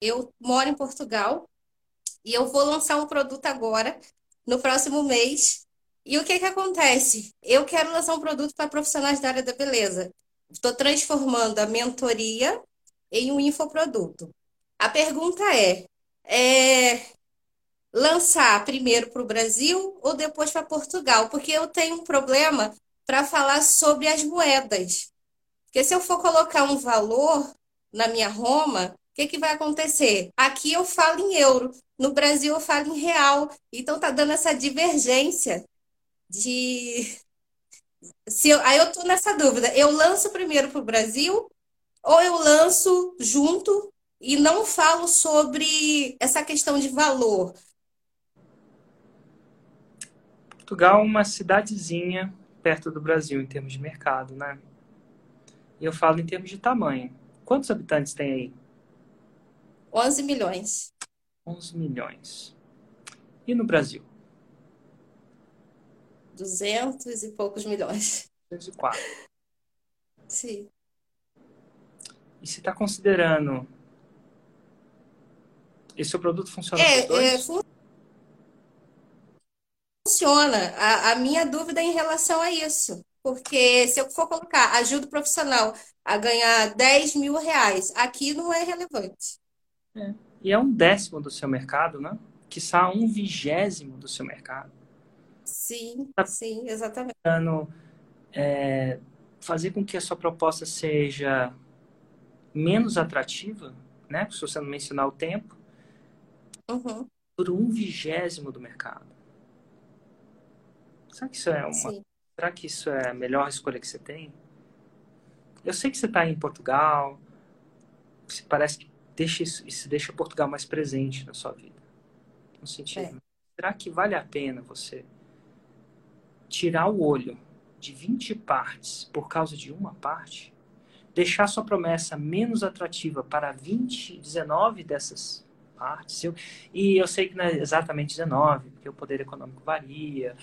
Eu moro em Portugal e eu vou lançar um produto agora, no próximo mês. E o que que acontece? Eu quero lançar um produto para profissionais da área da beleza. Estou transformando a mentoria em um infoproduto. A pergunta é, é lançar primeiro para o Brasil ou depois para Portugal? Porque eu tenho um problema para falar sobre as moedas. Porque se eu for colocar um valor na minha Roma, que, que vai acontecer? Aqui eu falo em euro, no Brasil eu falo em real. Então tá dando essa divergência de. Se eu... Aí eu tô nessa dúvida. Eu lanço primeiro para o Brasil ou eu lanço junto e não falo sobre essa questão de valor? Portugal é uma cidadezinha perto do Brasil em termos de mercado, né? E eu falo em termos de tamanho. Quantos habitantes tem aí? 11 milhões. 11 milhões. E no Brasil? 200 e poucos milhões. 204. Sim. E você está considerando. Esse seu produto funciona é? É, fun funciona. A, a minha dúvida é em relação a isso. Porque se eu for colocar ajuda o profissional a ganhar 10 mil reais, aqui não é relevante. É. E é um décimo do seu mercado, né? Que está um vigésimo do seu mercado. Sim, sim, exatamente. É, fazer com que a sua proposta seja menos atrativa, né? Se você não mencionar o tempo, uhum. por um vigésimo do mercado. Será que isso é uma? Sim. Será que isso é a melhor escolha que você tem? Eu sei que você está em Portugal, parece que deixa isso, isso deixa Portugal mais presente na sua vida. No sentido, é. será que vale a pena você tirar o olho de 20 partes por causa de uma parte? Deixar sua promessa menos atrativa para 20, 19 dessas partes? Eu, e eu sei que não é exatamente 19, porque o poder econômico varia,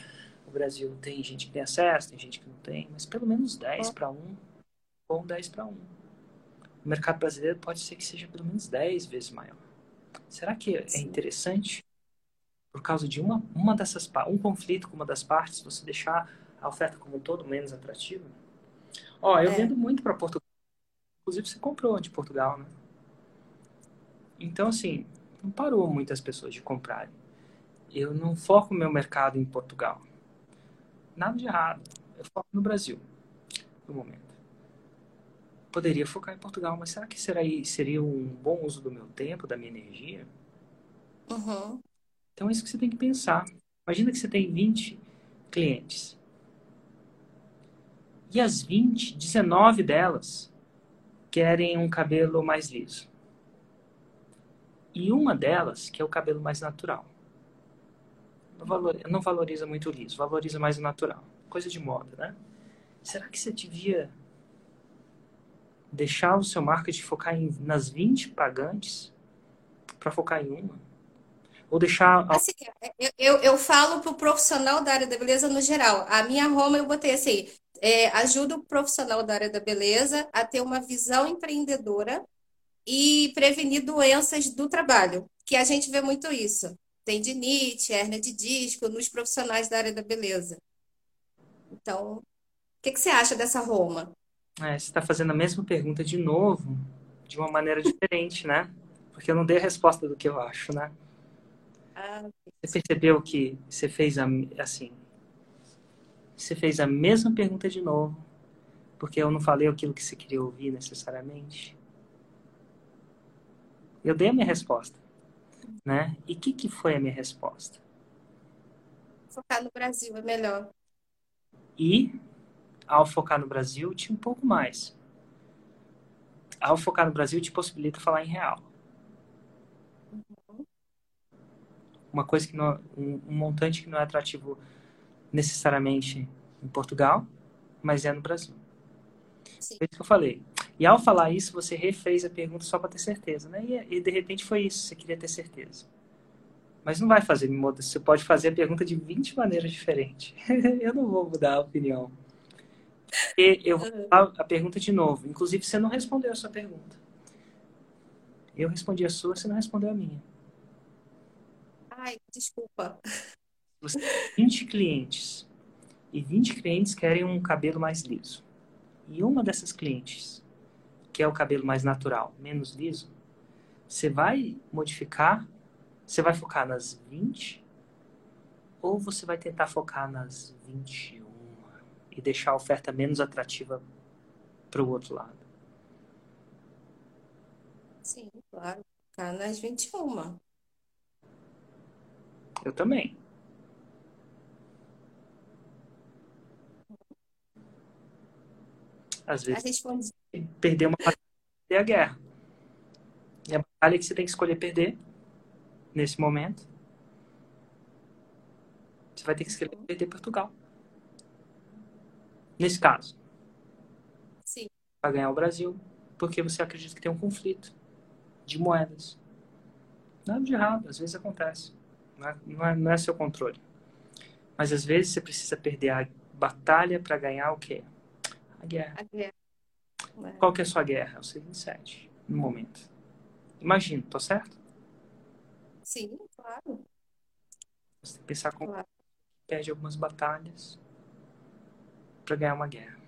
o Brasil tem gente que tem acesso, tem gente que não tem, mas pelo menos 10 para 1 ou 10 para 1. O mercado brasileiro pode ser que seja pelo menos 10 vezes maior. Será que é interessante, por causa de uma, uma dessas um conflito com uma das partes, você deixar a oferta como um todo menos atrativa? Ó, eu é. vendo muito para Portugal. Inclusive, você comprou de Portugal, né? Então, assim, não parou muitas pessoas de comprarem. Eu não foco meu mercado em Portugal nada de errado. Eu foco no Brasil, no momento. Poderia focar em Portugal, mas será que será, seria um bom uso do meu tempo, da minha energia? Uhum. Então é isso que você tem que pensar. Imagina que você tem 20 clientes. E as 20, 19 delas querem um cabelo mais liso. E uma delas quer o cabelo mais natural não, valor, não valoriza muito o liso, valoriza mais o natural. Coisa de moda, né? Será que você devia deixar o seu marketing focar em, nas 20 pagantes para focar em uma? Ou deixar. Assim, eu, eu, eu falo para o profissional da área da beleza no geral. A minha Roma eu botei assim: é, ajuda o profissional da área da beleza a ter uma visão empreendedora e prevenir doenças do trabalho, que a gente vê muito isso tendinite, hernia de disco nos profissionais da área da beleza. Então, o que, que você acha dessa Roma? É, você está fazendo a mesma pergunta de novo, de uma maneira diferente, né? Porque eu não dei a resposta do que eu acho, né? Ah, você percebeu que você fez a, assim, você fez a mesma pergunta de novo, porque eu não falei aquilo que você queria ouvir necessariamente. Eu dei a minha resposta. Né? E o que, que foi a minha resposta? Focar no Brasil é melhor. E, ao focar no Brasil, tinha um pouco mais. Ao focar no Brasil, te possibilita falar em real. Uma coisa que não, um, um montante que não é atrativo necessariamente em Portugal, mas é no Brasil. Sim. Foi isso que eu falei. E ao falar isso, você refez a pergunta só para ter certeza, né? E, e, de repente foi isso, você queria ter certeza. Mas não vai fazer. Você pode fazer a pergunta de 20 maneiras diferentes. eu não vou mudar a opinião. E eu vou falar a pergunta de novo. Inclusive, você não respondeu a sua pergunta. Eu respondi a sua, você não respondeu a minha. Ai, desculpa. Você tem 20 clientes e 20 clientes querem um cabelo mais liso. E uma dessas clientes quer o cabelo mais natural, menos liso, você vai modificar, você vai focar nas 20 ou você vai tentar focar nas 21 e deixar a oferta menos atrativa para o outro lado? Sim, claro. Focar nas 21. Eu também. Às vezes, perder uma batalha é a guerra. E a batalha que você tem que escolher perder nesse momento, você vai ter que escolher perder Portugal. Nesse caso. Sim. Para ganhar o Brasil, porque você acredita que tem um conflito de moedas. Nada de errado, às vezes acontece. Não é, não é, não é seu controle. Mas às vezes você precisa perder a batalha para ganhar o quê? A guerra. A guerra. É. Qual que é a sua guerra? É o 627, no momento. Imagino, tô certo? Sim, claro. Você tem que pensar como claro. perde algumas batalhas para ganhar uma guerra.